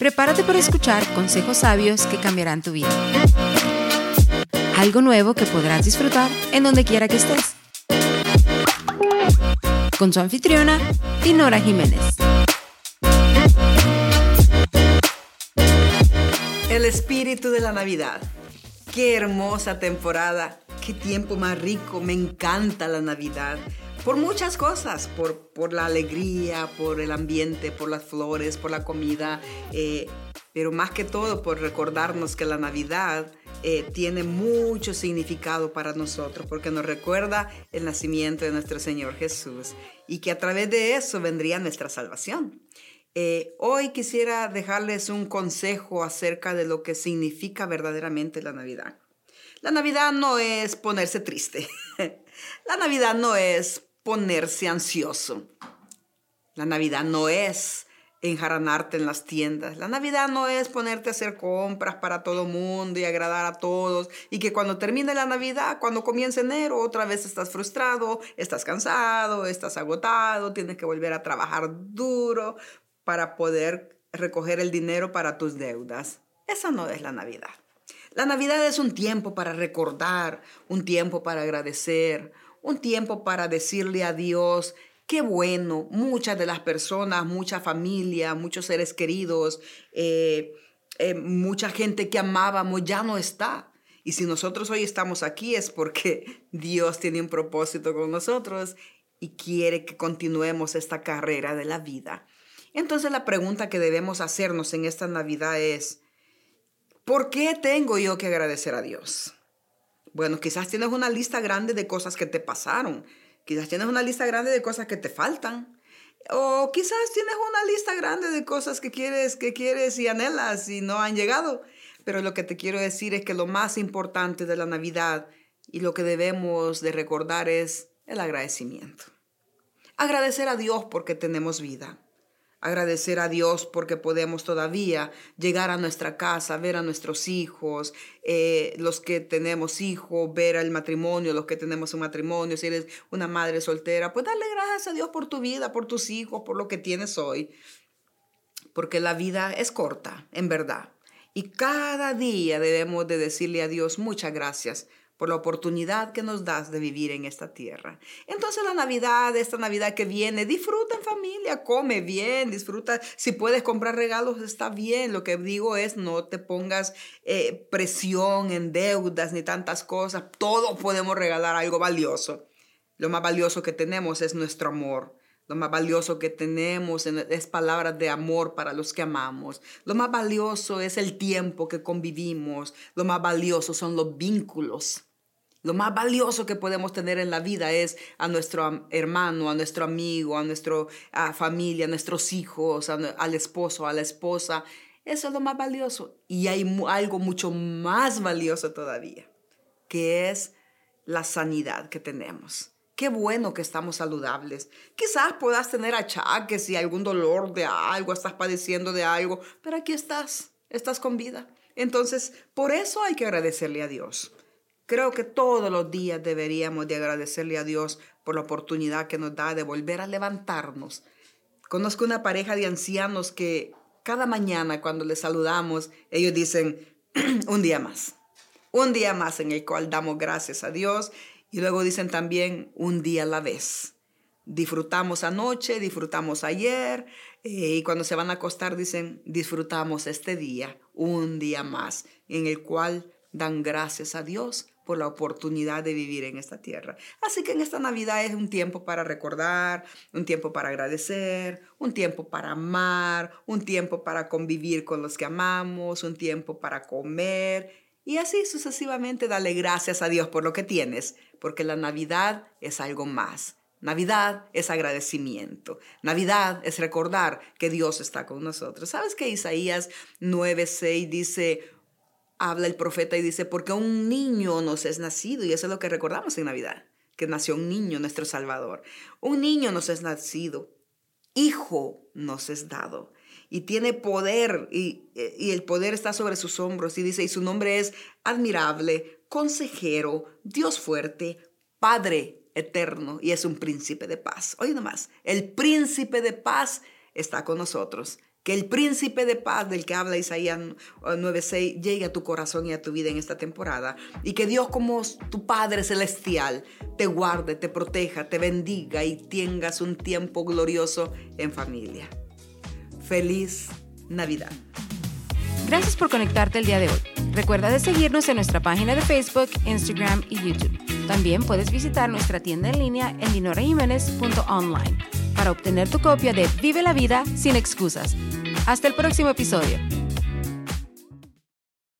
Prepárate para escuchar consejos sabios que cambiarán tu vida. Algo nuevo que podrás disfrutar en donde quiera que estés. Con su anfitriona, Dinora Jiménez. El espíritu de la Navidad. Qué hermosa temporada. Qué tiempo más rico. Me encanta la Navidad por muchas cosas, por, por la alegría, por el ambiente, por las flores, por la comida, eh, pero más que todo por recordarnos que la Navidad eh, tiene mucho significado para nosotros, porque nos recuerda el nacimiento de nuestro Señor Jesús y que a través de eso vendría nuestra salvación. Eh, hoy quisiera dejarles un consejo acerca de lo que significa verdaderamente la Navidad. La Navidad no es ponerse triste. la Navidad no es ponerse ansioso. La Navidad no es enjaranarte en las tiendas. La Navidad no es ponerte a hacer compras para todo mundo y agradar a todos y que cuando termine la Navidad, cuando comience enero, otra vez estás frustrado, estás cansado, estás agotado, tienes que volver a trabajar duro para poder recoger el dinero para tus deudas. Esa no es la Navidad. La Navidad es un tiempo para recordar, un tiempo para agradecer, un tiempo para decirle a Dios, qué bueno, muchas de las personas, mucha familia, muchos seres queridos, eh, eh, mucha gente que amábamos ya no está. Y si nosotros hoy estamos aquí es porque Dios tiene un propósito con nosotros y quiere que continuemos esta carrera de la vida. Entonces la pregunta que debemos hacernos en esta Navidad es, ¿por qué tengo yo que agradecer a Dios? Bueno, quizás tienes una lista grande de cosas que te pasaron. Quizás tienes una lista grande de cosas que te faltan. O quizás tienes una lista grande de cosas que quieres, que quieres y anhelas y no han llegado. Pero lo que te quiero decir es que lo más importante de la Navidad y lo que debemos de recordar es el agradecimiento. Agradecer a Dios porque tenemos vida agradecer a Dios porque podemos todavía llegar a nuestra casa, ver a nuestros hijos, eh, los que tenemos hijos, ver al matrimonio, los que tenemos un matrimonio, si eres una madre soltera, pues darle gracias a Dios por tu vida, por tus hijos, por lo que tienes hoy. Porque la vida es corta, en verdad. Y cada día debemos de decirle a Dios muchas gracias por la oportunidad que nos das de vivir en esta tierra. Entonces la Navidad, esta Navidad que viene, disfruta en familia, come bien, disfruta. Si puedes comprar regalos, está bien. Lo que digo es no te pongas eh, presión en deudas ni tantas cosas. Todos podemos regalar algo valioso. Lo más valioso que tenemos es nuestro amor. Lo más valioso que tenemos es palabras de amor para los que amamos. Lo más valioso es el tiempo que convivimos. Lo más valioso son los vínculos lo más valioso que podemos tener en la vida es a nuestro hermano, a nuestro amigo, a nuestra familia, a nuestros hijos, al esposo, a la esposa. Eso es lo más valioso. Y hay algo mucho más valioso todavía, que es la sanidad que tenemos. Qué bueno que estamos saludables. Quizás puedas tener achaques y algún dolor de algo, estás padeciendo de algo, pero aquí estás, estás con vida. Entonces, por eso hay que agradecerle a Dios. Creo que todos los días deberíamos de agradecerle a Dios por la oportunidad que nos da de volver a levantarnos. Conozco una pareja de ancianos que cada mañana cuando les saludamos, ellos dicen, un día más, un día más en el cual damos gracias a Dios y luego dicen también un día a la vez. Disfrutamos anoche, disfrutamos ayer eh, y cuando se van a acostar dicen, disfrutamos este día, un día más en el cual dan gracias a Dios por la oportunidad de vivir en esta tierra. Así que en esta Navidad es un tiempo para recordar, un tiempo para agradecer, un tiempo para amar, un tiempo para convivir con los que amamos, un tiempo para comer y así sucesivamente darle gracias a Dios por lo que tienes, porque la Navidad es algo más. Navidad es agradecimiento. Navidad es recordar que Dios está con nosotros. ¿Sabes que Isaías 9:6 dice, habla el profeta y dice, porque un niño nos es nacido, y eso es lo que recordamos en Navidad, que nació un niño, nuestro Salvador. Un niño nos es nacido, hijo nos es dado, y tiene poder, y, y el poder está sobre sus hombros, y dice, y su nombre es admirable, consejero, Dios fuerte, Padre eterno, y es un príncipe de paz. Oye nomás, el príncipe de paz está con nosotros Que el príncipe de paz del que habla Isaías 9:6 llegue a tu corazón y a tu vida en esta temporada. Y que Dios como tu Padre Celestial te guarde, te proteja, te bendiga y tengas un tiempo glorioso en familia. Feliz Navidad. Gracias por conectarte el día de hoy. Recuerda de seguirnos en nuestra página de Facebook, Instagram y YouTube. También puedes visitar nuestra tienda en línea en dinorajiménez.online para obtener tu copia de Vive la vida sin excusas. Hasta el próximo episodio.